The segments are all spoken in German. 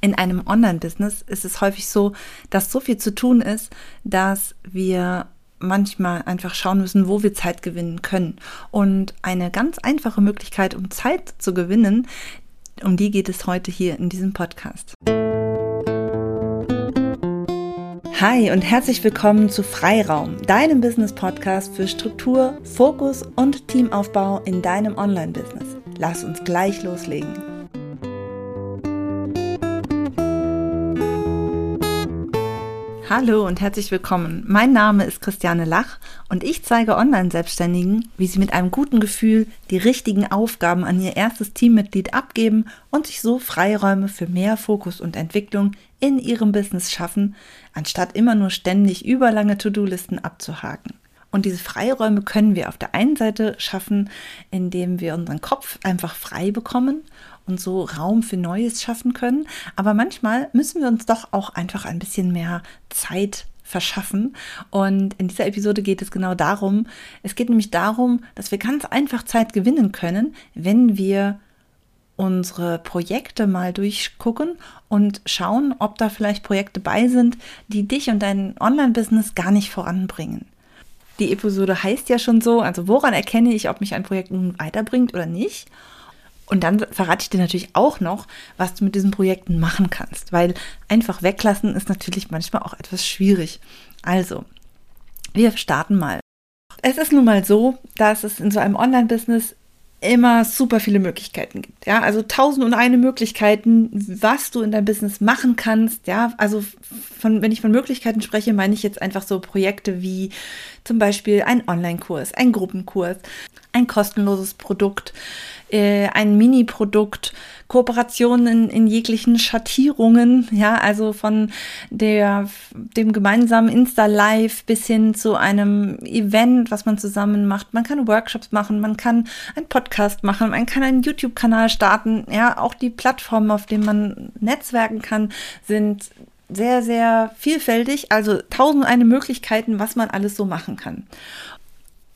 In einem Online-Business ist es häufig so, dass so viel zu tun ist, dass wir manchmal einfach schauen müssen, wo wir Zeit gewinnen können. Und eine ganz einfache Möglichkeit, um Zeit zu gewinnen, um die geht es heute hier in diesem Podcast. Hi und herzlich willkommen zu Freiraum, deinem Business-Podcast für Struktur, Fokus und Teamaufbau in deinem Online-Business. Lass uns gleich loslegen. Hallo und herzlich willkommen. Mein Name ist Christiane Lach und ich zeige Online-Selbstständigen, wie sie mit einem guten Gefühl die richtigen Aufgaben an ihr erstes Teammitglied abgeben und sich so Freiräume für mehr Fokus und Entwicklung in ihrem Business schaffen, anstatt immer nur ständig überlange To-Do-Listen abzuhaken. Und diese Freiräume können wir auf der einen Seite schaffen, indem wir unseren Kopf einfach frei bekommen und so Raum für Neues schaffen können. Aber manchmal müssen wir uns doch auch einfach ein bisschen mehr Zeit verschaffen. Und in dieser Episode geht es genau darum. Es geht nämlich darum, dass wir ganz einfach Zeit gewinnen können, wenn wir unsere Projekte mal durchgucken und schauen, ob da vielleicht Projekte bei sind, die dich und dein Online-Business gar nicht voranbringen. Die Episode heißt ja schon so, also woran erkenne ich, ob mich ein Projekt nun weiterbringt oder nicht? Und dann verrate ich dir natürlich auch noch, was du mit diesen Projekten machen kannst, weil einfach weglassen ist natürlich manchmal auch etwas schwierig. Also, wir starten mal. Es ist nun mal so, dass es in so einem Online-Business immer super viele Möglichkeiten gibt. Ja, also tausend und eine Möglichkeiten, was du in deinem Business machen kannst. Ja, also von, wenn ich von Möglichkeiten spreche, meine ich jetzt einfach so Projekte wie zum Beispiel ein Online-Kurs, ein Gruppenkurs, ein kostenloses Produkt, äh, ein Mini-Produkt, Kooperationen in, in jeglichen Schattierungen, ja, also von der, dem gemeinsamen Insta-Live bis hin zu einem Event, was man zusammen macht. Man kann Workshops machen, man kann einen Podcast machen, man kann einen YouTube-Kanal starten, ja, auch die Plattformen, auf denen man netzwerken kann, sind sehr, sehr vielfältig, also tausend eine Möglichkeiten, was man alles so machen kann.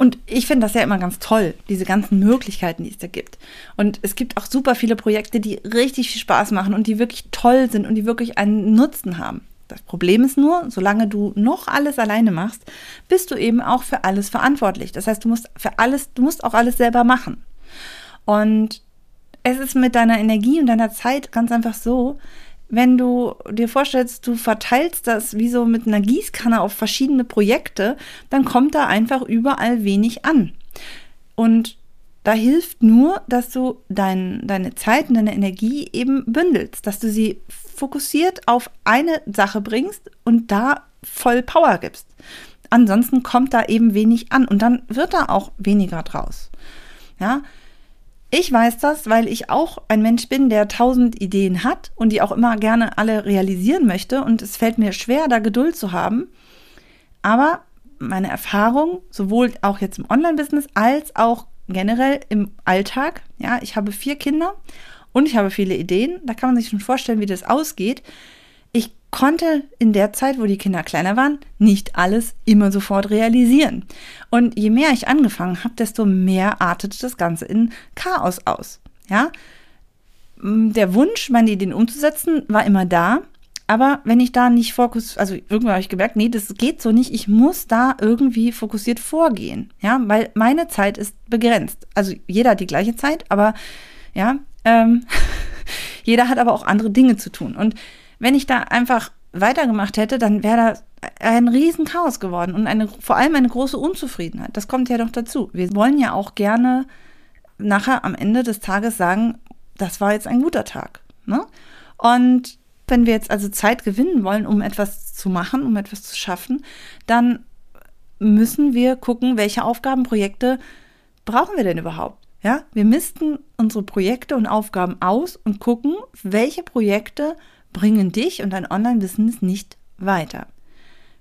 Und ich finde das ja immer ganz toll, diese ganzen Möglichkeiten, die es da gibt. Und es gibt auch super viele Projekte, die richtig viel Spaß machen und die wirklich toll sind und die wirklich einen Nutzen haben. Das Problem ist nur, solange du noch alles alleine machst, bist du eben auch für alles verantwortlich. Das heißt, du musst für alles, du musst auch alles selber machen. Und es ist mit deiner Energie und deiner Zeit ganz einfach so, wenn du dir vorstellst, du verteilst das wie so mit einer Gießkanne auf verschiedene Projekte, dann kommt da einfach überall wenig an. Und da hilft nur, dass du dein, deine Zeit und deine Energie eben bündelst, dass du sie fokussiert auf eine Sache bringst und da voll Power gibst. Ansonsten kommt da eben wenig an und dann wird da auch weniger draus. Ja, ich weiß das, weil ich auch ein Mensch bin, der tausend Ideen hat und die auch immer gerne alle realisieren möchte. Und es fällt mir schwer, da Geduld zu haben. Aber meine Erfahrung, sowohl auch jetzt im Online-Business als auch generell im Alltag, ja, ich habe vier Kinder und ich habe viele Ideen. Da kann man sich schon vorstellen, wie das ausgeht konnte in der Zeit, wo die Kinder kleiner waren, nicht alles immer sofort realisieren. Und je mehr ich angefangen habe, desto mehr artete das Ganze in Chaos aus. Ja, der Wunsch, meine Ideen umzusetzen, war immer da. Aber wenn ich da nicht fokus, also irgendwann habe ich gemerkt, nee, das geht so nicht. Ich muss da irgendwie fokussiert vorgehen. Ja, weil meine Zeit ist begrenzt. Also jeder hat die gleiche Zeit, aber ja, ähm, jeder hat aber auch andere Dinge zu tun. Und wenn ich da einfach weitergemacht hätte, dann wäre da ein Riesenchaos geworden und eine, vor allem eine große Unzufriedenheit. Das kommt ja doch dazu. Wir wollen ja auch gerne nachher am Ende des Tages sagen, das war jetzt ein guter Tag. Ne? Und wenn wir jetzt also Zeit gewinnen wollen, um etwas zu machen, um etwas zu schaffen, dann müssen wir gucken, welche Aufgaben, Projekte brauchen wir denn überhaupt? Ja, wir missten unsere Projekte und Aufgaben aus und gucken, welche Projekte bringen dich und dein Online-Business nicht weiter.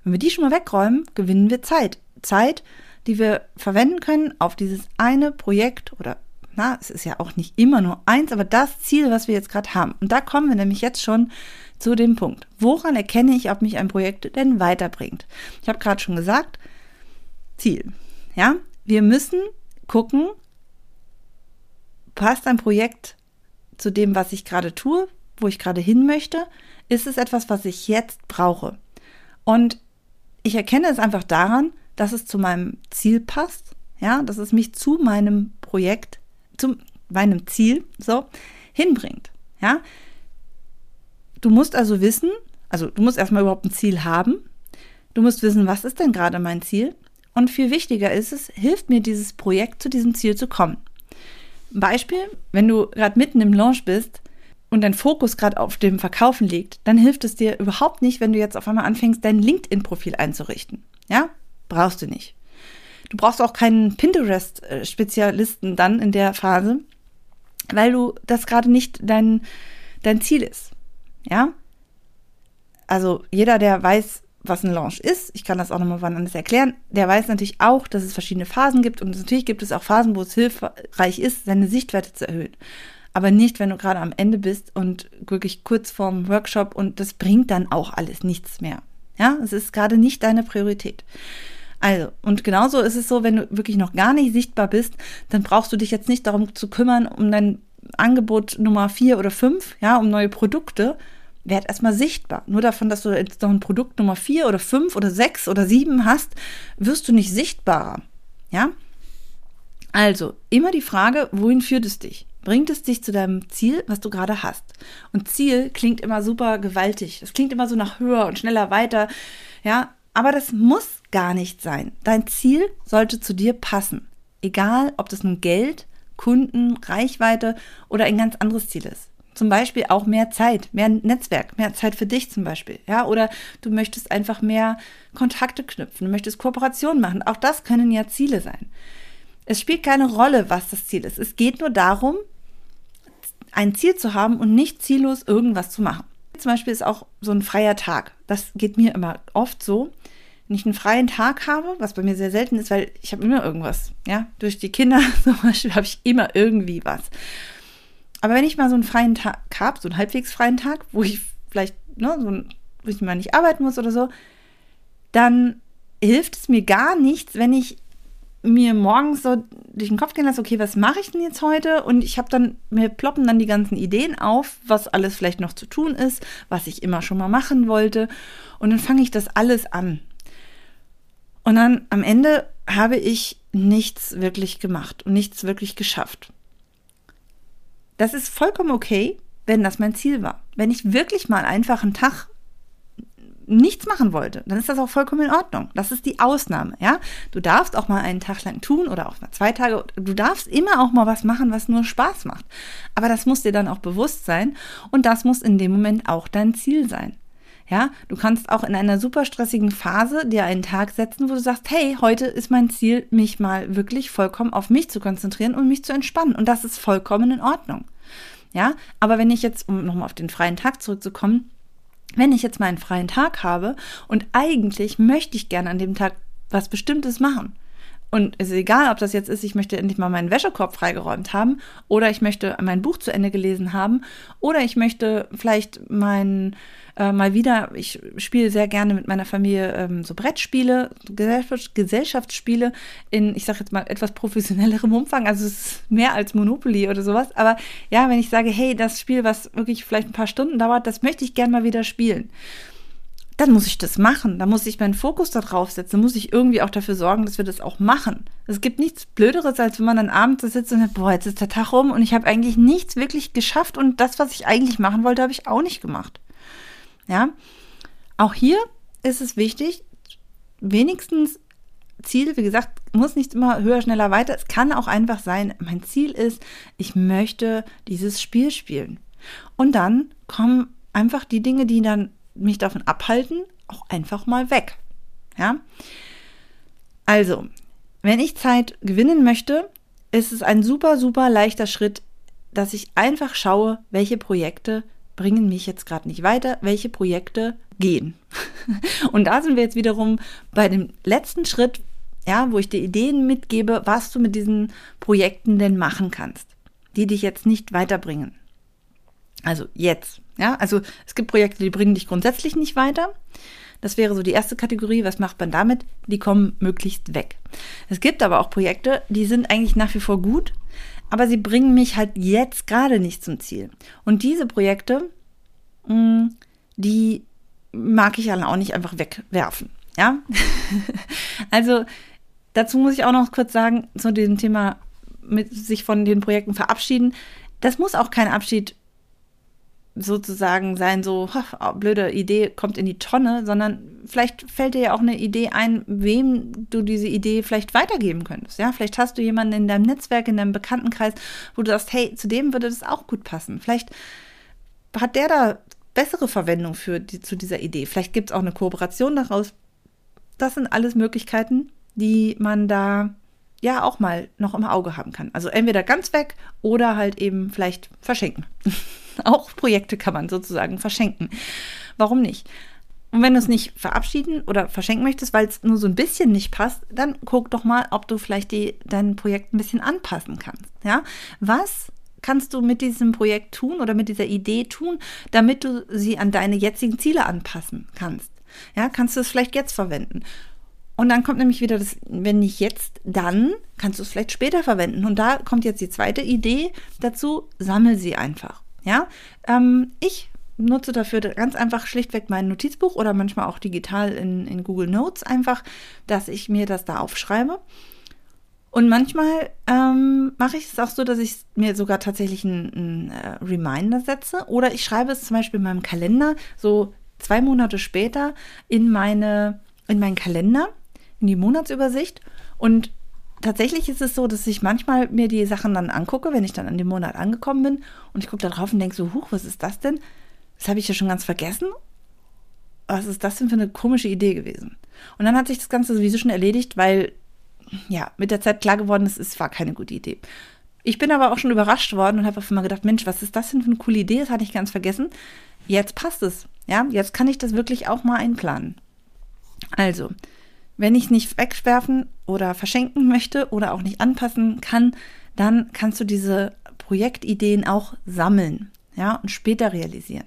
Wenn wir die schon mal wegräumen, gewinnen wir Zeit. Zeit, die wir verwenden können auf dieses eine Projekt oder na, es ist ja auch nicht immer nur eins, aber das Ziel, was wir jetzt gerade haben. Und da kommen wir nämlich jetzt schon zu dem Punkt. Woran erkenne ich, ob mich ein Projekt denn weiterbringt? Ich habe gerade schon gesagt, Ziel. Ja, wir müssen gucken, passt ein Projekt zu dem, was ich gerade tue? Wo ich gerade hin möchte? Ist es etwas, was ich jetzt brauche? Und ich erkenne es einfach daran, dass es zu meinem Ziel passt, ja, dass es mich zu meinem Projekt, zu meinem Ziel, so, hinbringt, ja. Du musst also wissen, also du musst erstmal überhaupt ein Ziel haben. Du musst wissen, was ist denn gerade mein Ziel? Und viel wichtiger ist es, hilft mir dieses Projekt zu diesem Ziel zu kommen. Beispiel, wenn du gerade mitten im Launch bist und dein Fokus gerade auf dem Verkaufen liegt, dann hilft es dir überhaupt nicht, wenn du jetzt auf einmal anfängst, dein LinkedIn-Profil einzurichten. Ja, brauchst du nicht. Du brauchst auch keinen Pinterest-Spezialisten dann in der Phase, weil du das gerade nicht dein, dein Ziel ist. Ja? Also jeder, der weiß, was ein Launch ist, ich kann das auch nochmal wann anders erklären, der weiß natürlich auch, dass es verschiedene Phasen gibt und natürlich gibt es auch Phasen, wo es hilfreich ist, seine Sichtwerte zu erhöhen. Aber nicht, wenn du gerade am Ende bist und wirklich kurz vorm Workshop und das bringt dann auch alles nichts mehr. Ja, es ist gerade nicht deine Priorität. Also, und genauso ist es so, wenn du wirklich noch gar nicht sichtbar bist, dann brauchst du dich jetzt nicht darum zu kümmern, um dein Angebot Nummer vier oder fünf, ja, um neue Produkte, werd erstmal sichtbar. Nur davon, dass du jetzt noch ein Produkt Nummer vier oder fünf oder sechs oder sieben hast, wirst du nicht sichtbarer. Ja? Also, immer die Frage, wohin führt es dich? Bringt es dich zu deinem Ziel, was du gerade hast? Und Ziel klingt immer super gewaltig. Es klingt immer so nach höher und schneller weiter. Ja, aber das muss gar nicht sein. Dein Ziel sollte zu dir passen. Egal, ob das nun Geld, Kunden, Reichweite oder ein ganz anderes Ziel ist. Zum Beispiel auch mehr Zeit, mehr Netzwerk, mehr Zeit für dich zum Beispiel. Ja, oder du möchtest einfach mehr Kontakte knüpfen, du möchtest Kooperationen machen. Auch das können ja Ziele sein. Es spielt keine Rolle, was das Ziel ist. Es geht nur darum, ein Ziel zu haben und nicht ziellos irgendwas zu machen. Zum Beispiel ist auch so ein freier Tag. Das geht mir immer oft so. Wenn ich einen freien Tag habe, was bei mir sehr selten ist, weil ich habe immer irgendwas. Ja, durch die Kinder zum Beispiel habe ich immer irgendwie was. Aber wenn ich mal so einen freien Tag habe, so einen halbwegs freien Tag, wo ich vielleicht, ne, so ein, wo ich mal nicht arbeiten muss oder so, dann hilft es mir gar nichts, wenn ich mir morgens so durch den Kopf gehen lasse, okay, was mache ich denn jetzt heute? Und ich habe dann, mir ploppen dann die ganzen Ideen auf, was alles vielleicht noch zu tun ist, was ich immer schon mal machen wollte. Und dann fange ich das alles an. Und dann am Ende habe ich nichts wirklich gemacht und nichts wirklich geschafft. Das ist vollkommen okay, wenn das mein Ziel war. Wenn ich wirklich mal einfach einen Tag nichts machen wollte, dann ist das auch vollkommen in Ordnung. Das ist die Ausnahme, ja. Du darfst auch mal einen Tag lang tun oder auch mal zwei Tage. Du darfst immer auch mal was machen, was nur Spaß macht. Aber das muss dir dann auch bewusst sein und das muss in dem Moment auch dein Ziel sein. Ja, du kannst auch in einer super stressigen Phase dir einen Tag setzen, wo du sagst, hey, heute ist mein Ziel, mich mal wirklich vollkommen auf mich zu konzentrieren und mich zu entspannen. Und das ist vollkommen in Ordnung. Ja, aber wenn ich jetzt, um nochmal auf den freien Tag zurückzukommen, wenn ich jetzt mal einen freien Tag habe und eigentlich möchte ich gerne an dem Tag was Bestimmtes machen, und es ist egal, ob das jetzt ist, ich möchte endlich mal meinen Wäschekorb freigeräumt haben oder ich möchte mein Buch zu Ende gelesen haben oder ich möchte vielleicht mein äh, mal wieder, ich spiele sehr gerne mit meiner Familie ähm, so Brettspiele, Gesellschaftsspiele in, ich sage jetzt mal, etwas professionellerem Umfang. Also es ist mehr als Monopoly oder sowas. Aber ja, wenn ich sage, hey, das Spiel, was wirklich vielleicht ein paar Stunden dauert, das möchte ich gerne mal wieder spielen dann muss ich das machen. Da muss ich meinen Fokus darauf setzen. Da muss ich irgendwie auch dafür sorgen, dass wir das auch machen. Es gibt nichts Blöderes, als wenn man dann abends sitzt und sagt, boah, jetzt ist der Tag rum und ich habe eigentlich nichts wirklich geschafft und das, was ich eigentlich machen wollte, habe ich auch nicht gemacht. Ja, auch hier ist es wichtig, wenigstens Ziel, wie gesagt, muss nicht immer höher, schneller, weiter. Es kann auch einfach sein, mein Ziel ist, ich möchte dieses Spiel spielen. Und dann kommen einfach die Dinge, die dann mich davon abhalten, auch einfach mal weg. Ja? Also, wenn ich Zeit gewinnen möchte, ist es ein super, super leichter Schritt, dass ich einfach schaue, welche Projekte bringen mich jetzt gerade nicht weiter, welche Projekte gehen. Und da sind wir jetzt wiederum bei dem letzten Schritt, ja, wo ich dir Ideen mitgebe, was du mit diesen Projekten denn machen kannst, die dich jetzt nicht weiterbringen. Also jetzt. Ja, also es gibt Projekte, die bringen dich grundsätzlich nicht weiter. Das wäre so die erste Kategorie. Was macht man damit? Die kommen möglichst weg. Es gibt aber auch Projekte, die sind eigentlich nach wie vor gut, aber sie bringen mich halt jetzt gerade nicht zum Ziel. Und diese Projekte, mm, die mag ich dann auch nicht einfach wegwerfen. Ja, also dazu muss ich auch noch kurz sagen, zu diesem Thema mit sich von den Projekten verabschieden. Das muss auch kein Abschied sozusagen sein, so oh, blöde Idee kommt in die Tonne, sondern vielleicht fällt dir ja auch eine Idee ein, wem du diese Idee vielleicht weitergeben könntest. Ja, vielleicht hast du jemanden in deinem Netzwerk, in deinem Bekanntenkreis, wo du sagst, hey, zu dem würde das auch gut passen. Vielleicht hat der da bessere Verwendung für die, zu dieser Idee. Vielleicht gibt es auch eine Kooperation daraus. Das sind alles Möglichkeiten, die man da ja auch mal noch im Auge haben kann. Also entweder ganz weg oder halt eben vielleicht verschenken. auch Projekte kann man sozusagen verschenken. Warum nicht? Und wenn du es nicht verabschieden oder verschenken möchtest, weil es nur so ein bisschen nicht passt, dann guck doch mal, ob du vielleicht die, dein Projekt ein bisschen anpassen kannst. Ja, was kannst du mit diesem Projekt tun oder mit dieser Idee tun, damit du sie an deine jetzigen Ziele anpassen kannst? Ja, kannst du es vielleicht jetzt verwenden? Und dann kommt nämlich wieder das, wenn nicht jetzt, dann kannst du es vielleicht später verwenden. Und da kommt jetzt die zweite Idee dazu, sammel sie einfach. Ja, ähm, ich nutze dafür ganz einfach schlichtweg mein Notizbuch oder manchmal auch digital in, in Google Notes einfach, dass ich mir das da aufschreibe. Und manchmal ähm, mache ich es auch so, dass ich mir sogar tatsächlich einen, einen äh, Reminder setze oder ich schreibe es zum Beispiel in meinem Kalender so zwei Monate später in meine in meinen Kalender in die Monatsübersicht und tatsächlich ist es so, dass ich manchmal mir die Sachen dann angucke, wenn ich dann an dem Monat angekommen bin und ich gucke da drauf und denke so, huch, was ist das denn? Das habe ich ja schon ganz vergessen. Was ist das denn für eine komische Idee gewesen? Und dann hat sich das Ganze sowieso schon erledigt, weil ja, mit der Zeit klar geworden ist, es war keine gute Idee. Ich bin aber auch schon überrascht worden und habe auf einmal gedacht, Mensch, was ist das denn für eine coole Idee? Das hatte ich ganz vergessen. Jetzt passt es. Ja, jetzt kann ich das wirklich auch mal einplanen. Also, wenn ich nicht wegwerfen oder verschenken möchte oder auch nicht anpassen kann, dann kannst du diese Projektideen auch sammeln, ja, und später realisieren.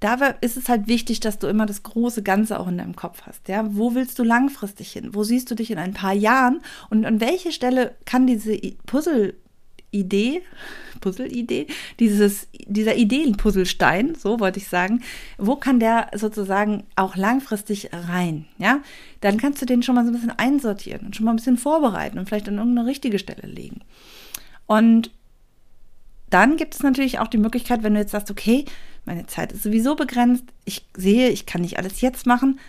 Dabei ist es halt wichtig, dass du immer das große Ganze auch in deinem Kopf hast. Ja, wo willst du langfristig hin? Wo siehst du dich in ein paar Jahren? Und an welche Stelle kann diese Puzzle Idee, Puzzle-Idee, dieses, dieser Ideenpuzzlestein, so wollte ich sagen, wo kann der sozusagen auch langfristig rein, ja? Dann kannst du den schon mal so ein bisschen einsortieren und schon mal ein bisschen vorbereiten und vielleicht an irgendeine richtige Stelle legen. Und dann gibt es natürlich auch die Möglichkeit, wenn du jetzt sagst, okay, meine Zeit ist sowieso begrenzt, ich sehe, ich kann nicht alles jetzt machen,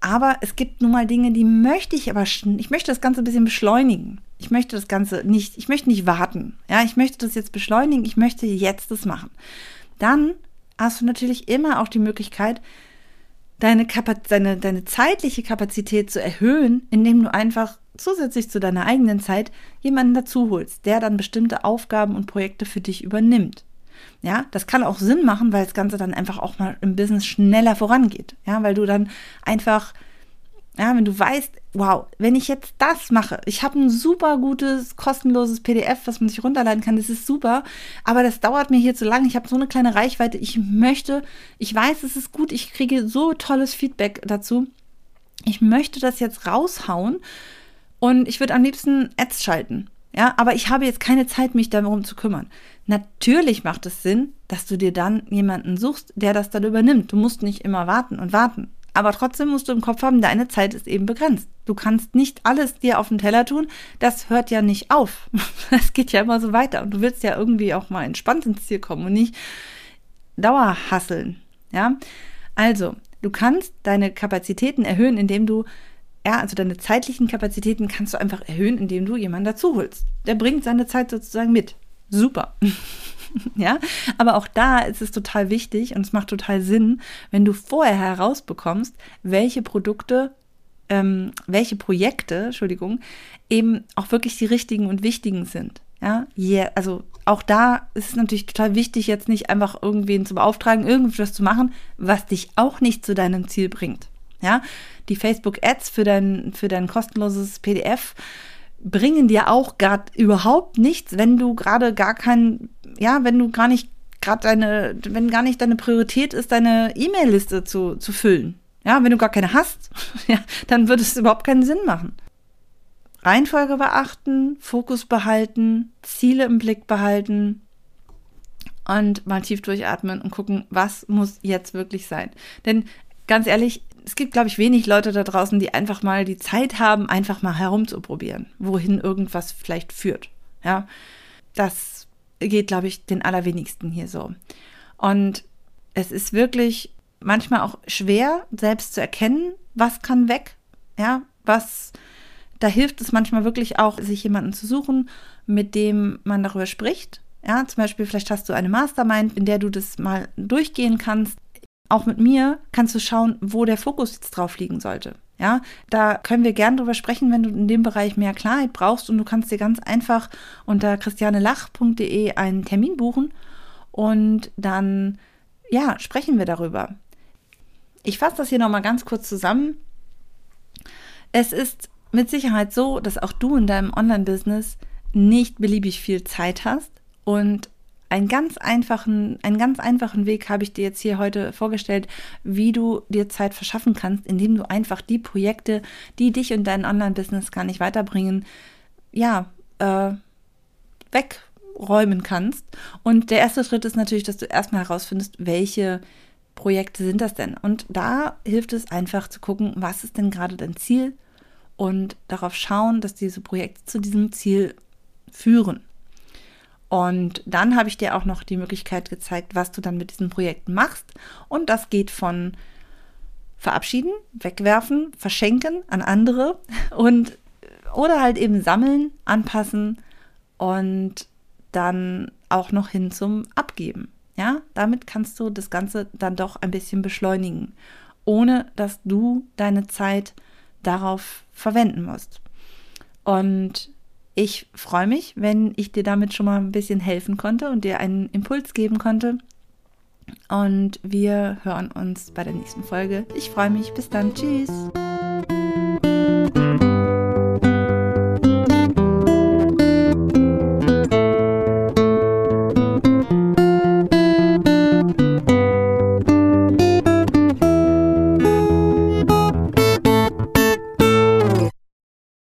aber es gibt nun mal Dinge, die möchte ich aber, ich möchte das Ganze ein bisschen beschleunigen. Ich möchte das Ganze nicht, ich möchte nicht warten. Ja, ich möchte das jetzt beschleunigen, ich möchte jetzt das machen. Dann hast du natürlich immer auch die Möglichkeit, deine, Kapaz deine, deine zeitliche Kapazität zu erhöhen, indem du einfach zusätzlich zu deiner eigenen Zeit jemanden dazu holst, der dann bestimmte Aufgaben und Projekte für dich übernimmt. Ja, das kann auch Sinn machen, weil das Ganze dann einfach auch mal im Business schneller vorangeht. Ja, weil du dann einfach, ja, wenn du weißt, wow, wenn ich jetzt das mache, ich habe ein super gutes, kostenloses PDF, was man sich runterladen kann, das ist super, aber das dauert mir hier zu lang, ich habe so eine kleine Reichweite, ich möchte, ich weiß, es ist gut, ich kriege so tolles Feedback dazu, ich möchte das jetzt raushauen und ich würde am liebsten Ads schalten. Ja, aber ich habe jetzt keine Zeit, mich darum zu kümmern. Natürlich macht es Sinn, dass du dir dann jemanden suchst, der das dann übernimmt. Du musst nicht immer warten und warten. Aber trotzdem musst du im Kopf haben, deine Zeit ist eben begrenzt. Du kannst nicht alles dir auf den Teller tun. Das hört ja nicht auf. Es geht ja immer so weiter. Und du willst ja irgendwie auch mal entspannt ins Ziel kommen und nicht dauerhasseln. Ja, also du kannst deine Kapazitäten erhöhen, indem du ja, also deine zeitlichen Kapazitäten kannst du einfach erhöhen, indem du jemanden dazu holst. Der bringt seine Zeit sozusagen mit super. ja, aber auch da ist es total wichtig und es macht total Sinn, wenn du vorher herausbekommst, welche Produkte, ähm, welche Projekte, Entschuldigung, eben auch wirklich die richtigen und wichtigen sind. Ja, yeah, also auch da ist es natürlich total wichtig, jetzt nicht einfach irgendwen zu beauftragen, irgendwas zu machen, was dich auch nicht zu deinem Ziel bringt. Ja, die Facebook Ads für dein, für dein kostenloses PDF bringen dir auch gerade überhaupt nichts, wenn du gerade gar kein, ja, wenn du gar nicht gerade deine, wenn gar nicht deine Priorität ist, deine E-Mail-Liste zu, zu füllen. Ja, wenn du gar keine hast, ja, dann würde es überhaupt keinen Sinn machen. Reihenfolge beachten, Fokus behalten, Ziele im Blick behalten und mal tief durchatmen und gucken, was muss jetzt wirklich sein. Denn ganz ehrlich, es gibt, glaube ich, wenig Leute da draußen, die einfach mal die Zeit haben, einfach mal herumzuprobieren, wohin irgendwas vielleicht führt. Ja, das geht, glaube ich, den allerwenigsten hier so. Und es ist wirklich manchmal auch schwer, selbst zu erkennen, was kann weg. Ja, was, da hilft es manchmal wirklich auch, sich jemanden zu suchen, mit dem man darüber spricht. Ja, zum Beispiel, vielleicht hast du eine Mastermind, in der du das mal durchgehen kannst. Auch mit mir kannst du schauen, wo der Fokus jetzt drauf liegen sollte. Ja, da können wir gern drüber sprechen, wenn du in dem Bereich mehr Klarheit brauchst und du kannst dir ganz einfach unter christianelach.de einen Termin buchen und dann, ja, sprechen wir darüber. Ich fasse das hier nochmal ganz kurz zusammen. Es ist mit Sicherheit so, dass auch du in deinem Online-Business nicht beliebig viel Zeit hast und einen ganz einfachen, einen ganz einfachen Weg habe ich dir jetzt hier heute vorgestellt, wie du dir Zeit verschaffen kannst, indem du einfach die Projekte, die dich und dein Online-Business gar nicht weiterbringen, ja, äh, wegräumen kannst. Und der erste Schritt ist natürlich, dass du erstmal herausfindest, welche Projekte sind das denn? Und da hilft es einfach zu gucken, was ist denn gerade dein Ziel und darauf schauen, dass diese Projekte zu diesem Ziel führen. Und dann habe ich dir auch noch die Möglichkeit gezeigt, was du dann mit diesen Projekten machst. Und das geht von verabschieden, wegwerfen, verschenken an andere und oder halt eben sammeln, anpassen und dann auch noch hin zum Abgeben. Ja, damit kannst du das Ganze dann doch ein bisschen beschleunigen, ohne dass du deine Zeit darauf verwenden musst. Und ich freue mich, wenn ich dir damit schon mal ein bisschen helfen konnte und dir einen Impuls geben konnte. Und wir hören uns bei der nächsten Folge. Ich freue mich. Bis dann. Tschüss.